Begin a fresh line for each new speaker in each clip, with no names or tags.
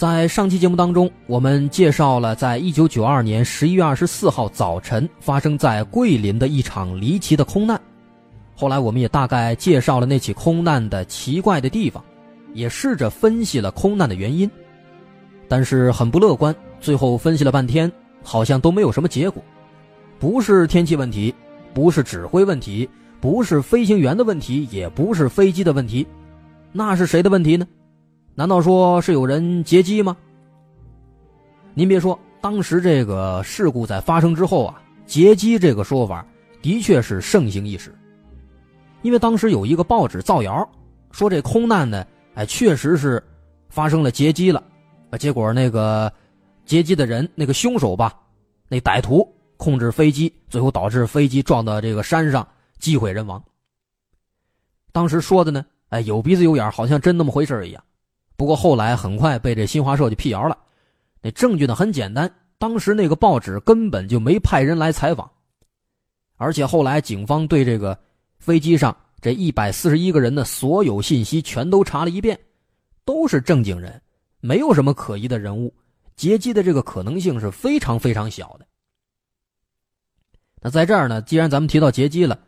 在上期节目当中，我们介绍了在一九九二年十一月二十四号早晨发生在桂林的一场离奇的空难。后来，我们也大概介绍了那起空难的奇怪的地方，也试着分析了空难的原因，但是很不乐观。最后分析了半天，好像都没有什么结果。不是天气问题，不是指挥问题，不是飞行员的问题，也不是飞机的问题，那是谁的问题呢？难道说是有人劫机吗？您别说，当时这个事故在发生之后啊，劫机这个说法的确是盛行一时。因为当时有一个报纸造谣，说这空难呢，哎，确实是发生了劫机了，啊，结果那个劫机的人，那个凶手吧，那歹徒控制飞机，最后导致飞机撞到这个山上，机毁人亡。当时说的呢，哎，有鼻子有眼，好像真那么回事一样。不过后来很快被这新华社就辟谣了，那证据呢很简单，当时那个报纸根本就没派人来采访，而且后来警方对这个飞机上这一百四十一个人的所有信息全都查了一遍，都是正经人，没有什么可疑的人物，劫机的这个可能性是非常非常小的。那在这儿呢，既然咱们提到劫机了，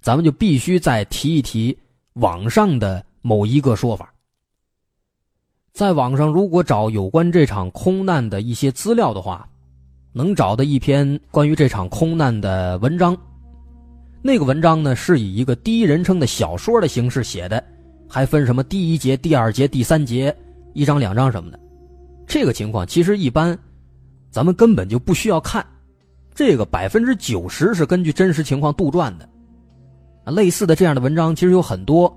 咱们就必须再提一提网上的某一个说法。在网上，如果找有关这场空难的一些资料的话，能找到一篇关于这场空难的文章。那个文章呢，是以一个第一人称的小说的形式写的，还分什么第一节、第二节、第三节，一章、两章什么的。这个情况其实一般，咱们根本就不需要看。这个百分之九十是根据真实情况杜撰的。类似的这样的文章其实有很多，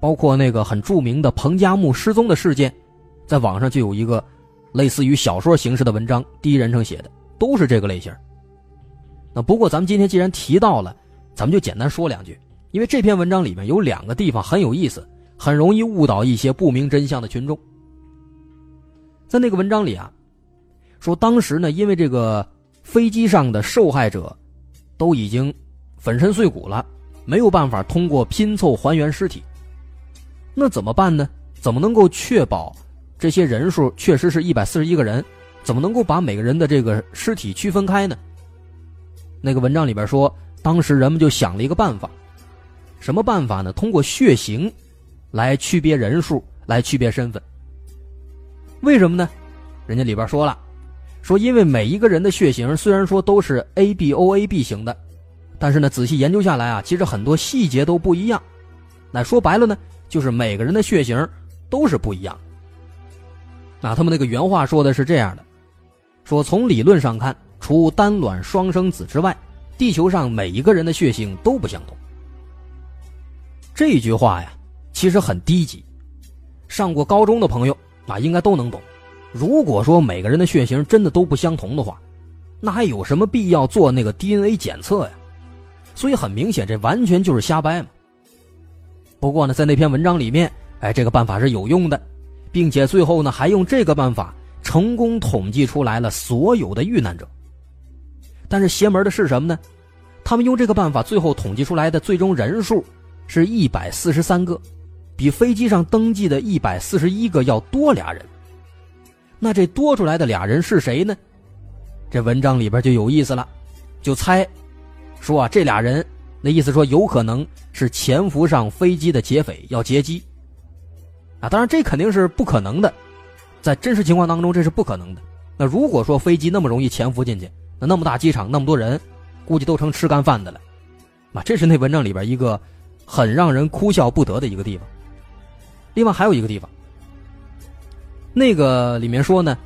包括那个很著名的彭加木失踪的事件，在网上就有一个类似于小说形式的文章，第一人称写的，都是这个类型。那不过咱们今天既然提到了，咱们就简单说两句，因为这篇文章里面有两个地方很有意思，很容易误导一些不明真相的群众。在那个文章里啊，说当时呢，因为这个飞机上的受害者都已经粉身碎骨了，没有办法通过拼凑还原尸体，那怎么办呢？怎么能够确保这些人数确实是一百四十一个人？怎么能够把每个人的这个尸体区分开呢？那个文章里边说，当时人们就想了一个办法，什么办法呢？通过血型来区别人数，来区别身份。为什么呢？人家里边说了，说因为每一个人的血型虽然说都是 A B O A B 型的，但是呢，仔细研究下来啊，其实很多细节都不一样。那说白了呢，就是每个人的血型都是不一样。那他们那个原话说的是这样的，说从理论上看。除单卵双生子之外，地球上每一个人的血型都不相同。这句话呀，其实很低级。上过高中的朋友啊，应该都能懂。如果说每个人的血型真的都不相同的话，那还有什么必要做那个 DNA 检测呀？所以很明显，这完全就是瞎掰嘛。不过呢，在那篇文章里面，哎，这个办法是有用的，并且最后呢，还用这个办法成功统计出来了所有的遇难者。但是邪门的是什么呢？他们用这个办法，最后统计出来的最终人数是一百四十三个，比飞机上登记的一百四十一个要多俩人。那这多出来的俩人是谁呢？这文章里边就有意思了，就猜，说啊这俩人，那意思说有可能是潜伏上飞机的劫匪要劫机。啊，当然这肯定是不可能的，在真实情况当中这是不可能的。那如果说飞机那么容易潜伏进去，那那么大机场那么多人，估计都成吃干饭的了，啊，这是那文章里边一个很让人哭笑不得的一个地方。另外还有一个地方，那个里面说呢，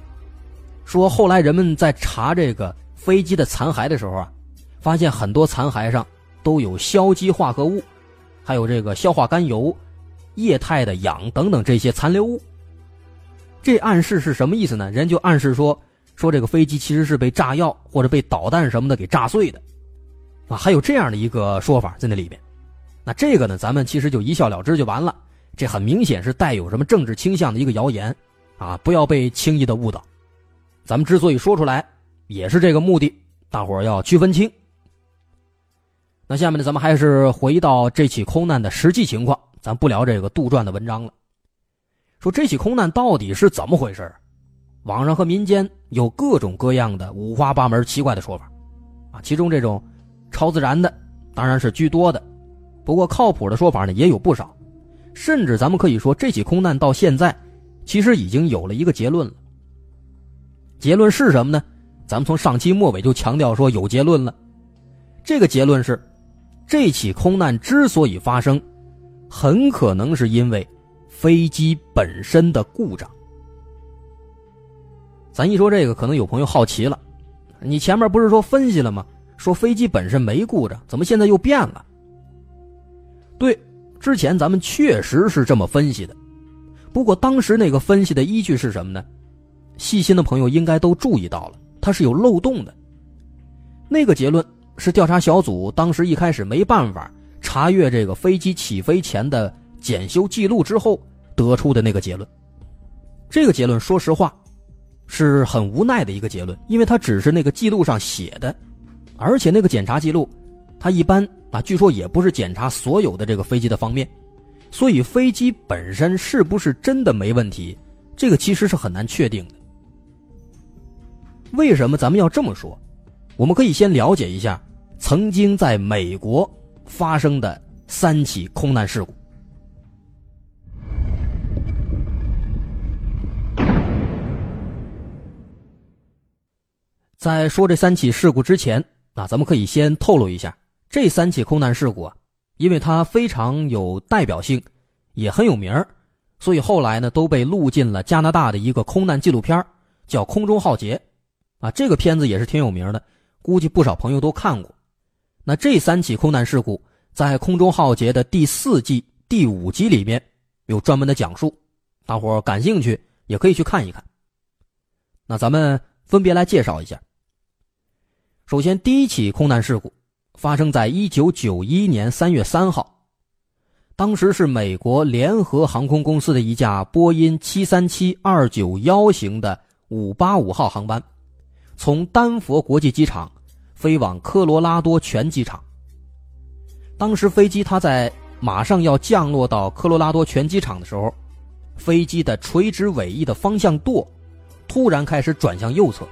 说后来人们在查这个飞机的残骸的时候啊，发现很多残骸上都有硝基化合物，还有这个硝化甘油、液态的氧等等这些残留物。这暗示是什么意思呢？人就暗示说。说这个飞机其实是被炸药或者被导弹什么的给炸碎的，啊，还有这样的一个说法在那里边。那这个呢，咱们其实就一笑了之就完了。这很明显是带有什么政治倾向的一个谣言，啊，不要被轻易的误导。咱们之所以说出来，也是这个目的，大伙儿要区分清。那下面呢，咱们还是回到这起空难的实际情况，咱不聊这个杜撰的文章了。说这起空难到底是怎么回事网上和民间有各种各样的五花八门、奇怪的说法，啊，其中这种超自然的当然是居多的，不过靠谱的说法呢也有不少，甚至咱们可以说这起空难到现在其实已经有了一个结论了。结论是什么呢？咱们从上期末尾就强调说有结论了，这个结论是，这起空难之所以发生，很可能是因为飞机本身的故障。咱一说这个，可能有朋友好奇了，你前面不是说分析了吗？说飞机本身没故障，怎么现在又变了？对，之前咱们确实是这么分析的，不过当时那个分析的依据是什么呢？细心的朋友应该都注意到了，它是有漏洞的。那个结论是调查小组当时一开始没办法查阅这个飞机起飞前的检修记录之后得出的那个结论。这个结论，说实话。是很无奈的一个结论，因为它只是那个记录上写的，而且那个检查记录，它一般啊，据说也不是检查所有的这个飞机的方面，所以飞机本身是不是真的没问题，这个其实是很难确定的。为什么咱们要这么说？我们可以先了解一下曾经在美国发生的三起空难事故。在说这三起事故之前，啊，咱们可以先透露一下，这三起空难事故啊，因为它非常有代表性，也很有名所以后来呢都被录进了加拿大的一个空难纪录片叫《空中浩劫》，啊，这个片子也是挺有名的，估计不少朋友都看过。那这三起空难事故在《空中浩劫》的第四季第五集里面有专门的讲述，大伙感兴趣也可以去看一看。那咱们分别来介绍一下。首先，第一起空难事故发生在一九九一年三月三号，当时是美国联合航空公司的一架波音七三七二九幺型的五八五号航班，从丹佛国际机场飞往科罗拉多全机场。当时飞机它在马上要降落到科罗拉多全机场的时候，飞机的垂直尾翼的方向舵突然开始转向右侧，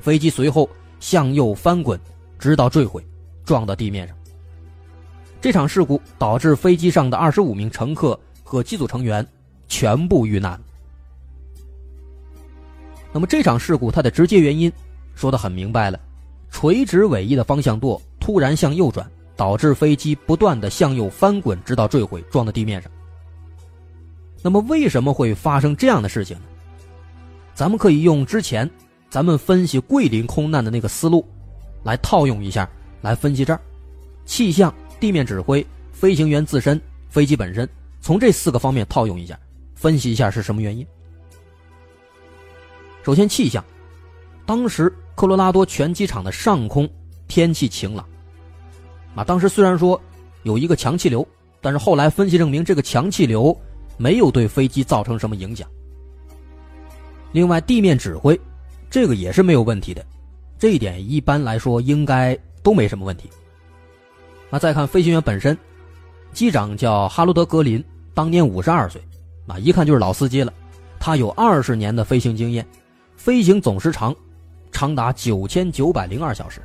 飞机随后。向右翻滚，直到坠毁，撞到地面上。这场事故导致飞机上的二十五名乘客和机组成员全部遇难。那么这场事故它的直接原因说的很明白了：垂直尾翼的方向舵突然向右转，导致飞机不断的向右翻滚，直到坠毁，撞到地面上。那么为什么会发生这样的事情呢？咱们可以用之前。咱们分析桂林空难的那个思路，来套用一下，来分析这儿，气象、地面指挥、飞行员自身、飞机本身，从这四个方面套用一下，分析一下是什么原因。首先，气象，当时科罗拉多全机场的上空天气晴朗，啊，当时虽然说有一个强气流，但是后来分析证明这个强气流没有对飞机造成什么影响。另外，地面指挥。这个也是没有问题的，这一点一般来说应该都没什么问题。那再看飞行员本身，机长叫哈罗德·格林，当年五十二岁，啊，一看就是老司机了。他有二十年的飞行经验，飞行总时长长达九千九百零二小时，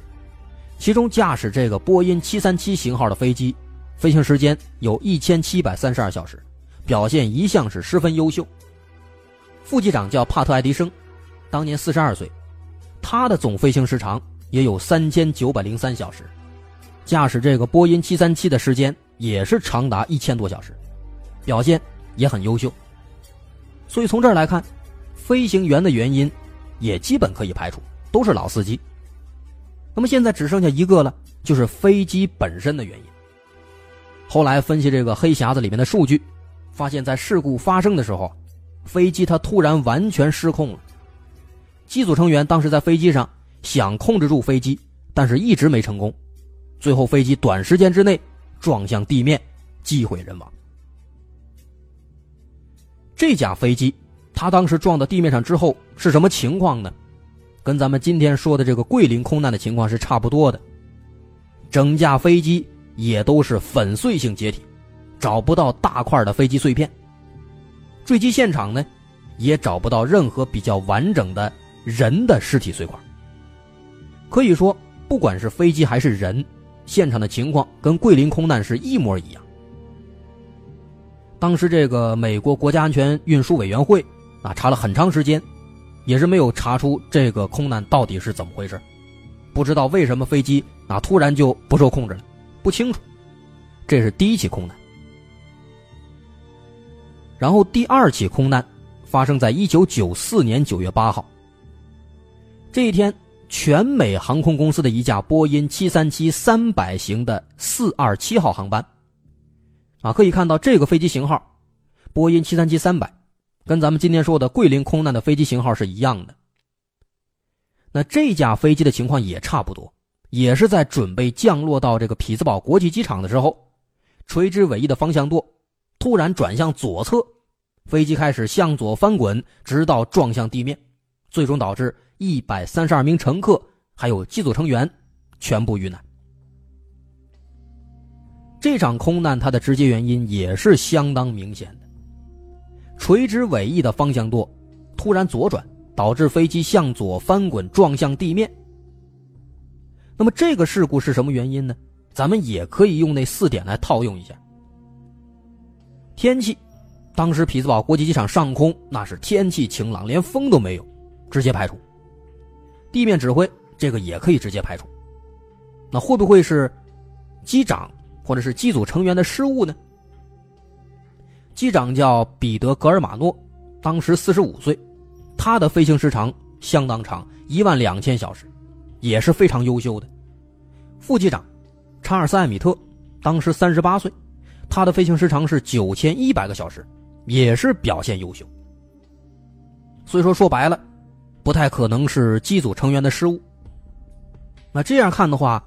其中驾驶这个波音七三七型号的飞机，飞行时间有一千七百三十二小时，表现一向是十分优秀。副机长叫帕特·爱迪生。当年四十二岁，他的总飞行时长也有三千九百零三小时，驾驶这个波音七三七的时间也是长达一千多小时，表现也很优秀。所以从这儿来看，飞行员的原因也基本可以排除，都是老司机。那么现在只剩下一个了，就是飞机本身的原因。后来分析这个黑匣子里面的数据，发现在事故发生的时候，飞机它突然完全失控了。机组成员当时在飞机上想控制住飞机，但是一直没成功，最后飞机短时间之内撞向地面，机毁人亡。这架飞机，它当时撞到地面上之后是什么情况呢？跟咱们今天说的这个桂林空难的情况是差不多的，整架飞机也都是粉碎性解体，找不到大块的飞机碎片，坠机现场呢，也找不到任何比较完整的。人的尸体碎块，可以说，不管是飞机还是人，现场的情况跟桂林空难是一模一样。当时这个美国国家安全运输委员会啊，查了很长时间，也是没有查出这个空难到底是怎么回事，不知道为什么飞机啊突然就不受控制了，不清楚。这是第一起空难，然后第二起空难发生在一九九四年九月八号。这一天，全美航空公司的一架波音七三七三百型的四二七号航班，啊，可以看到这个飞机型号，波音七三七三百，跟咱们今天说的桂林空难的飞机型号是一样的。那这架飞机的情况也差不多，也是在准备降落到这个匹兹堡国际机场的时候，垂直尾翼的方向舵突然转向左侧，飞机开始向左翻滚，直到撞向地面，最终导致。一百三十二名乘客还有机组成员全部遇难。这场空难它的直接原因也是相当明显的，垂直尾翼的方向舵突然左转，导致飞机向左翻滚撞向地面。那么这个事故是什么原因呢？咱们也可以用那四点来套用一下。天气，当时匹兹堡国际机场上空那是天气晴朗，连风都没有，直接排除。地面指挥这个也可以直接排除，那会不会是机长或者是机组成员的失误呢？机长叫彼得·格尔马诺，当时四十五岁，他的飞行时长相当长，一万两千小时，也是非常优秀的。副机长查尔斯·艾米特，当时三十八岁，他的飞行时长是九千一百个小时，也是表现优秀。所以说，说白了，不太可能是机组成员的失误。那这样看的话，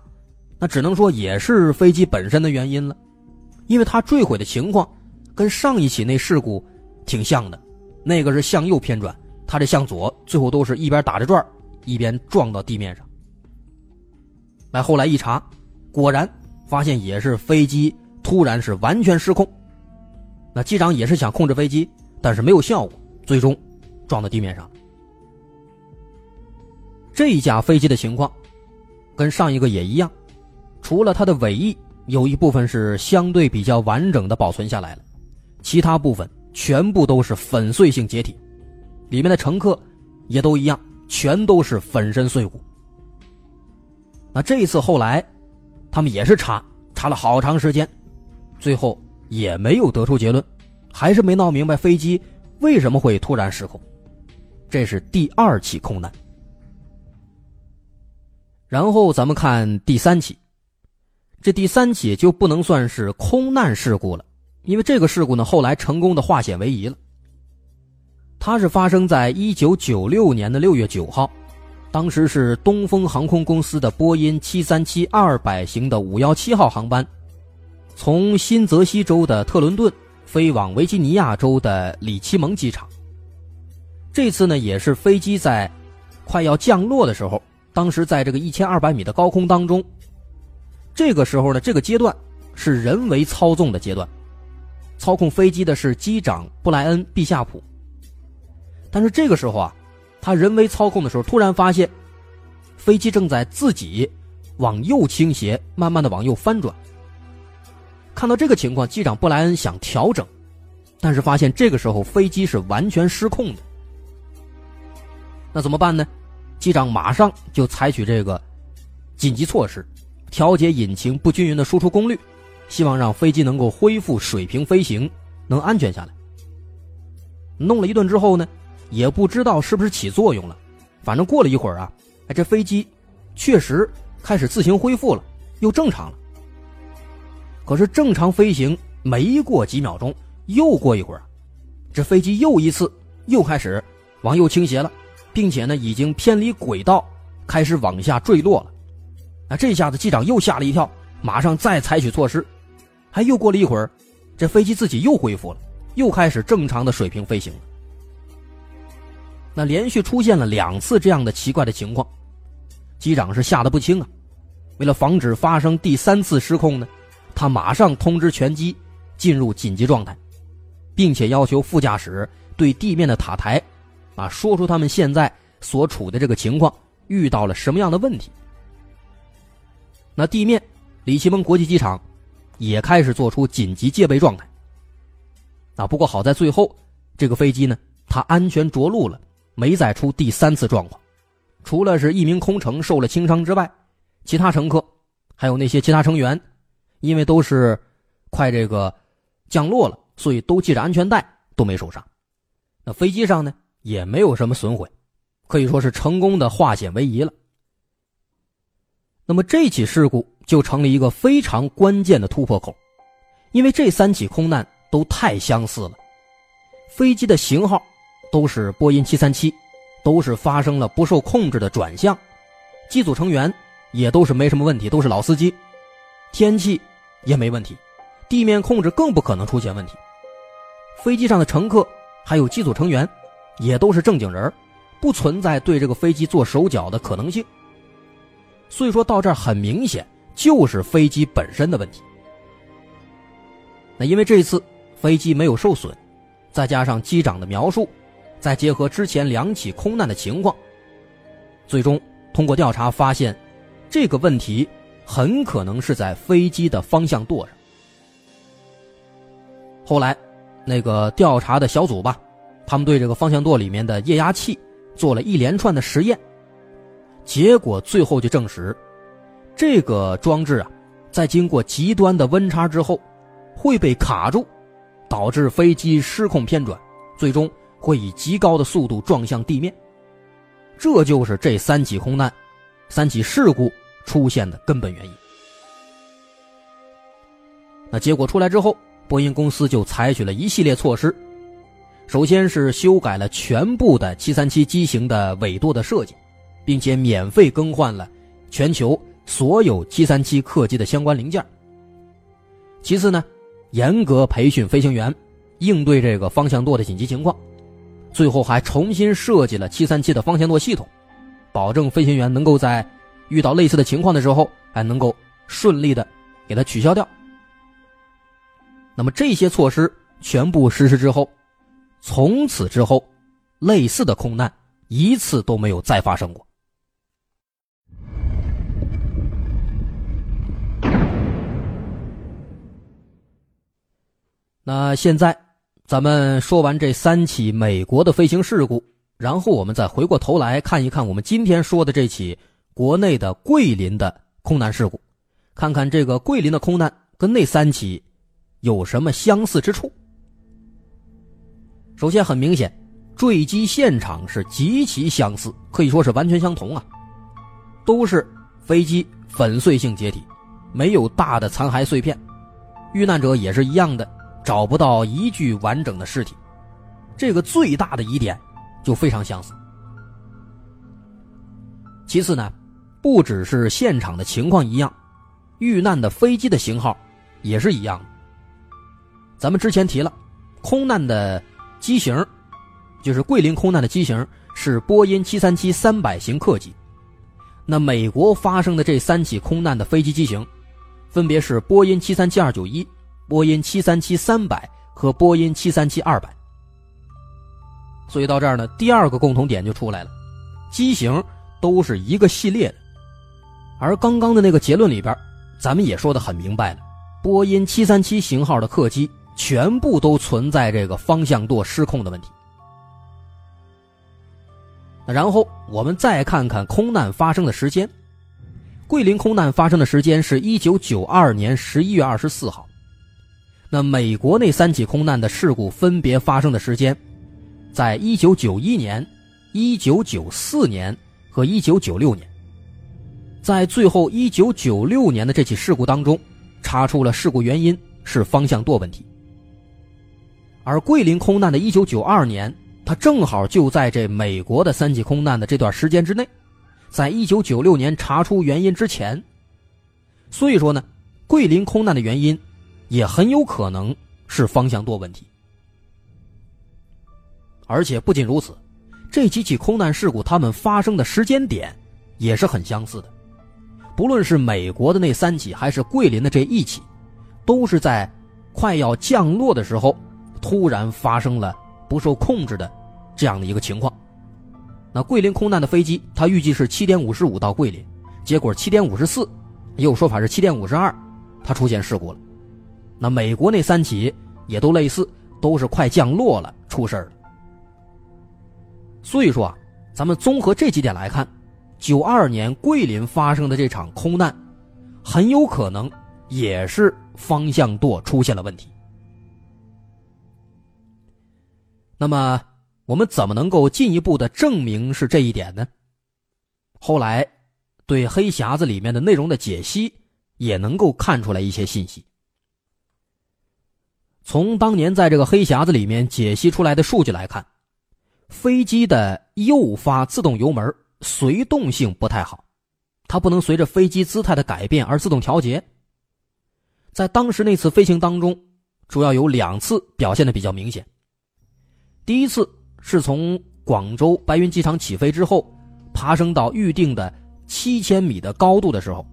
那只能说也是飞机本身的原因了，因为它坠毁的情况跟上一起那事故挺像的，那个是向右偏转，他这向左，最后都是一边打着转一边撞到地面上。来，后来一查，果然发现也是飞机突然是完全失控。那机长也是想控制飞机，但是没有效果，最终撞到地面上。这一架飞机的情况跟上一个也一样，除了它的尾翼有一部分是相对比较完整的保存下来了，其他部分全部都是粉碎性解体，里面的乘客也都一样，全都是粉身碎骨。那这一次后来，他们也是查查了好长时间，最后也没有得出结论，还是没闹明白飞机为什么会突然失控。这是第二起空难。然后咱们看第三起，这第三起就不能算是空难事故了，因为这个事故呢后来成功的化险为夷了。它是发生在一九九六年的六月九号。当时是东风航空公司的波音七三七二百型的五幺七号航班，从新泽西州的特伦顿飞往维吉尼亚州的里奇蒙机场。这次呢，也是飞机在快要降落的时候，当时在这个一千二百米的高空当中。这个时候呢，这个阶段是人为操纵的阶段，操控飞机的是机长布莱恩·毕夏普。但是这个时候啊。他人为操控的时候，突然发现飞机正在自己往右倾斜，慢慢的往右翻转。看到这个情况，机长布莱恩想调整，但是发现这个时候飞机是完全失控的。那怎么办呢？机长马上就采取这个紧急措施，调节引擎不均匀的输出功率，希望让飞机能够恢复水平飞行，能安全下来。弄了一顿之后呢？也不知道是不是起作用了，反正过了一会儿啊，哎，这飞机确实开始自行恢复了，又正常了。可是正常飞行没过几秒钟，又过一会儿，这飞机又一次又开始往右倾斜了，并且呢，已经偏离轨道，开始往下坠落了。啊，这下子机长又吓了一跳，马上再采取措施。还又过了一会儿，这飞机自己又恢复了，又开始正常的水平飞行了。那连续出现了两次这样的奇怪的情况，机长是吓得不轻啊。为了防止发生第三次失控呢，他马上通知全机进入紧急状态，并且要求副驾驶对地面的塔台，啊，说出他们现在所处的这个情况，遇到了什么样的问题。那地面，里奇蒙国际机场也开始做出紧急戒备状态。啊，不过好在最后这个飞机呢，它安全着陆了。没再出第三次状况，除了是一名空乘受了轻伤之外，其他乘客还有那些其他成员，因为都是快这个降落了，所以都系着安全带，都没受伤。那飞机上呢也没有什么损毁，可以说是成功的化险为夷了。那么这起事故就成了一个非常关键的突破口，因为这三起空难都太相似了，飞机的型号。都是波音七三七，都是发生了不受控制的转向，机组成员也都是没什么问题，都是老司机，天气也没问题，地面控制更不可能出现问题。飞机上的乘客还有机组成员也都是正经人，不存在对这个飞机做手脚的可能性。所以说到这儿很明显就是飞机本身的问题。那因为这次飞机没有受损，再加上机长的描述。再结合之前两起空难的情况，最终通过调查发现，这个问题很可能是在飞机的方向舵上。后来，那个调查的小组吧，他们对这个方向舵里面的液压器做了一连串的实验，结果最后就证实，这个装置啊，在经过极端的温差之后，会被卡住，导致飞机失控偏转，最终。会以极高的速度撞向地面，这就是这三起空难、三起事故出现的根本原因。那结果出来之后，波音公司就采取了一系列措施。首先是修改了全部的737机型的尾舵的设计，并且免费更换了全球所有737客机的相关零件。其次呢，严格培训飞行员，应对这个方向舵的紧急情况。最后还重新设计了737的方向舵系统，保证飞行员能够在遇到类似的情况的时候，还能够顺利的给它取消掉。那么这些措施全部实施之后。从此之后，类似的空难一次都没有再发生过。那现在，咱们说完这三起美国的飞行事故，然后我们再回过头来看一看我们今天说的这起国内的桂林的空难事故，看看这个桂林的空难跟那三起有什么相似之处。首先，很明显，坠机现场是极其相似，可以说是完全相同啊，都是飞机粉碎性解体，没有大的残骸碎片，遇难者也是一样的，找不到一具完整的尸体，这个最大的疑点就非常相似。其次呢，不只是现场的情况一样，遇难的飞机的型号也是一样。咱们之前提了，空难的。机型，就是桂林空难的机型是波音737-300型客机。那美国发生的这三起空难的飞机机型，分别是波音737-291、波音737-300和波音737-200。所以到这儿呢，第二个共同点就出来了，机型都是一个系列的。而刚刚的那个结论里边，咱们也说的很明白了，波音737型号的客机。全部都存在这个方向舵失控的问题。然后我们再看看空难发生的时间，桂林空难发生的时间是一九九二年十一月二十四号。那美国那三起空难的事故分别发生的时间，在一九九一年、一九九四年和一九九六年。在最后一九九六年的这起事故当中，查出了事故原因是方向舵问题。而桂林空难的1992年，它正好就在这美国的三起空难的这段时间之内，在1996年查出原因之前。所以说呢，桂林空难的原因也很有可能是方向舵问题。而且不仅如此，这几起空难事故它们发生的时间点也是很相似的，不论是美国的那三起，还是桂林的这一起，都是在快要降落的时候。突然发生了不受控制的这样的一个情况。那桂林空难的飞机，它预计是七点五十五到桂林，结果七点五十四，也有说法是七点五十二，它出现事故了。那美国那三起也都类似，都是快降落了出事儿了。所以说啊，咱们综合这几点来看，九二年桂林发生的这场空难，很有可能也是方向舵出现了问题。那么，我们怎么能够进一步的证明是这一点呢？后来，对黑匣子里面的内容的解析，也能够看出来一些信息。从当年在这个黑匣子里面解析出来的数据来看，飞机的右发自动油门随动性不太好，它不能随着飞机姿态的改变而自动调节。在当时那次飞行当中，主要有两次表现的比较明显。第一次是从广州白云机场起飞之后，爬升到预定的七千米的高度的时候，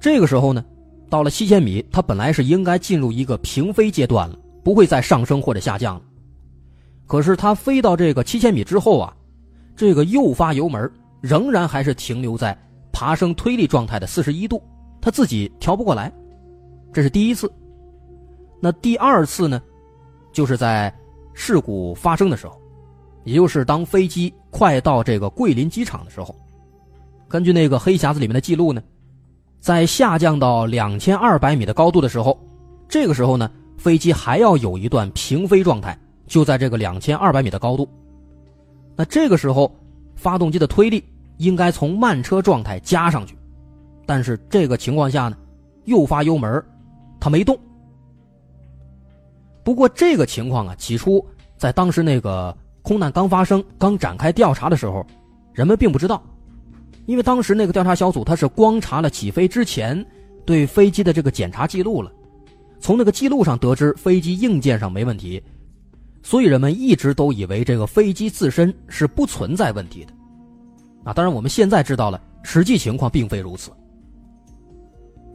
这个时候呢，到了七千米，它本来是应该进入一个平飞阶段了，不会再上升或者下降了。可是它飞到这个七千米之后啊，这个右发油门仍然还是停留在爬升推力状态的四十一度，它自己调不过来。这是第一次。那第二次呢，就是在。事故发生的时候，也就是当飞机快到这个桂林机场的时候，根据那个黑匣子里面的记录呢，在下降到两千二百米的高度的时候，这个时候呢，飞机还要有一段平飞状态，就在这个两千二百米的高度。那这个时候，发动机的推力应该从慢车状态加上去，但是这个情况下呢，右发油门，它没动，不过这个情况啊，起初在当时那个空难刚发生、刚展开调查的时候，人们并不知道，因为当时那个调查小组他是光查了起飞之前对飞机的这个检查记录了，从那个记录上得知飞机硬件上没问题，所以人们一直都以为这个飞机自身是不存在问题的。啊，当然我们现在知道了，实际情况并非如此。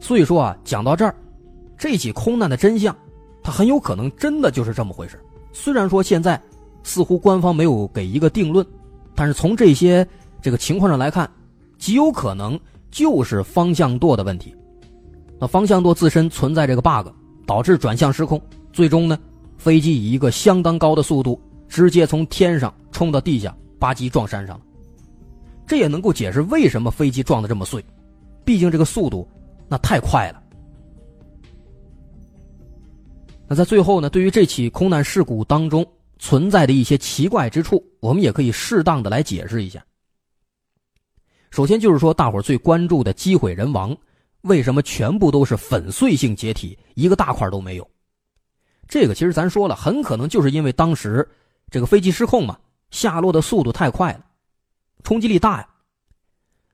所以说啊，讲到这儿，这起空难的真相，它很有可能真的就是这么回事。虽然说现在似乎官方没有给一个定论，但是从这些这个情况上来看，极有可能就是方向舵的问题。那方向舵自身存在这个 bug，导致转向失控，最终呢，飞机以一个相当高的速度直接从天上冲到地下，吧唧撞山上了。这也能够解释为什么飞机撞得这么碎，毕竟这个速度那太快了。那在最后呢，对于这起空难事故当中存在的一些奇怪之处，我们也可以适当的来解释一下。首先就是说，大伙最关注的机毁人亡，为什么全部都是粉碎性解体，一个大块都没有？这个其实咱说了，很可能就是因为当时这个飞机失控嘛，下落的速度太快了。冲击力大呀。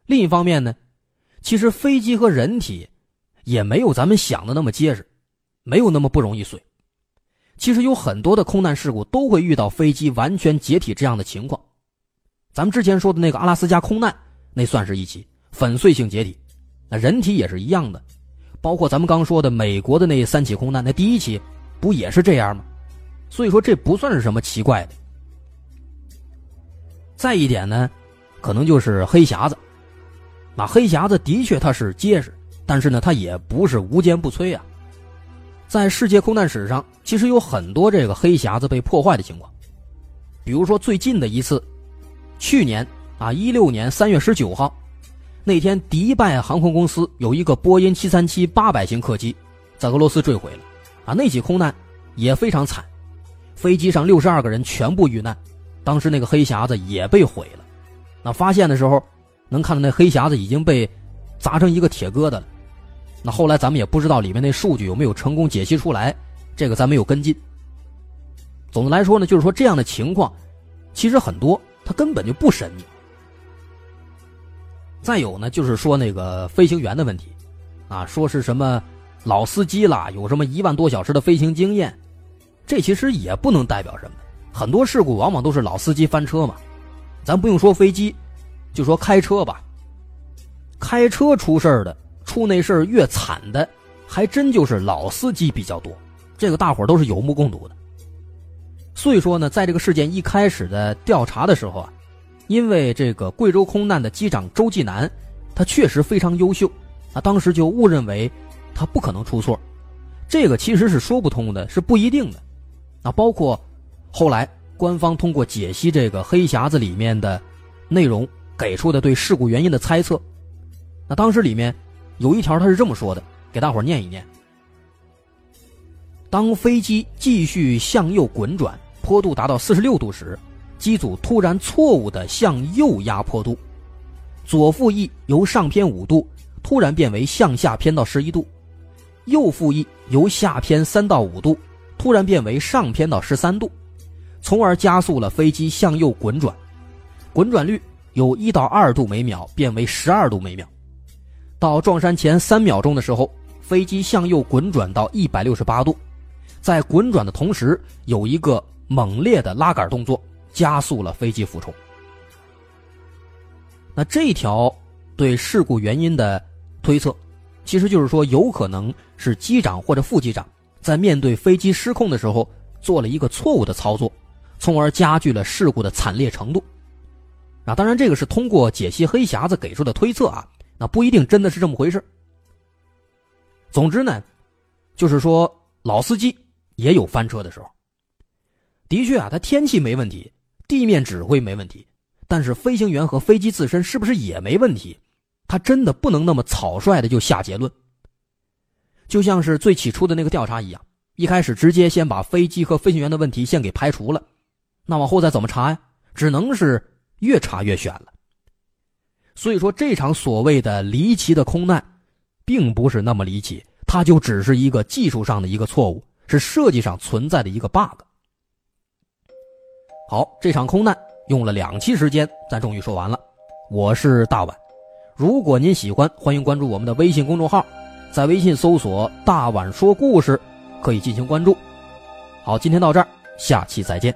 另一方面呢，其实飞机和人体也没有咱们想的那么结实，没有那么不容易碎。其实有很多的空难事故都会遇到飞机完全解体这样的情况。咱们之前说的那个阿拉斯加空难，那算是一起粉碎性解体。那人体也是一样的，包括咱们刚说的美国的那三起空难，那第一起不也是这样吗？所以说这不算是什么奇怪的。再一点呢。可能就是黑匣子，那黑匣子的确它是结实，但是呢，它也不是无坚不摧啊。在世界空难史上，其实有很多这个黑匣子被破坏的情况，比如说最近的一次，去年啊，一六年三月十九号，那天迪拜航空公司有一个波音七三七八百型客机在俄罗斯坠毁了，啊，那起空难也非常惨，飞机上六十二个人全部遇难，当时那个黑匣子也被毁了。那发现的时候，能看到那黑匣子已经被砸成一个铁疙瘩了。那后来咱们也不知道里面那数据有没有成功解析出来，这个咱没有跟进。总的来说呢，就是说这样的情况其实很多，它根本就不神秘。再有呢，就是说那个飞行员的问题，啊，说是什么老司机啦，有什么一万多小时的飞行经验，这其实也不能代表什么。很多事故往往都是老司机翻车嘛。咱不用说飞机，就说开车吧。开车出事的、出那事儿越惨的，还真就是老司机比较多。这个大伙都是有目共睹的。所以说呢，在这个事件一开始的调查的时候啊，因为这个贵州空难的机长周继南，他确实非常优秀，啊，当时就误认为他不可能出错。这个其实是说不通的，是不一定的。啊，包括后来。官方通过解析这个黑匣子里面的内容，给出的对事故原因的猜测。那当时里面有一条，他是这么说的，给大伙念一念：当飞机继续向右滚转，坡度达到四十六度时，机组突然错误的向右压坡度，左副翼由上偏五度突然变为向下偏到十一度，右副翼由下偏三到五度突然变为上偏到十三度。从而加速了飞机向右滚转，滚转率由一到二度每秒变为十二度每秒。到撞山前三秒钟的时候，飞机向右滚转到一百六十八度，在滚转的同时有一个猛烈的拉杆动作，加速了飞机俯冲。那这条对事故原因的推测，其实就是说有可能是机长或者副机长在面对飞机失控的时候做了一个错误的操作。从而加剧了事故的惨烈程度。啊，当然这个是通过解析黑匣子给出的推测啊，那不一定真的是这么回事。总之呢，就是说老司机也有翻车的时候。的确啊，他天气没问题，地面指挥没问题，但是飞行员和飞机自身是不是也没问题？他真的不能那么草率的就下结论。就像是最起初的那个调查一样，一开始直接先把飞机和飞行员的问题先给排除了。那往后再怎么查呀？只能是越查越悬了。所以说，这场所谓的离奇的空难，并不是那么离奇，它就只是一个技术上的一个错误，是设计上存在的一个 bug。好，这场空难用了两期时间，咱终于说完了。我是大碗，如果您喜欢，欢迎关注我们的微信公众号，在微信搜索“大碗说故事”，可以进行关注。好，今天到这儿，下期再见。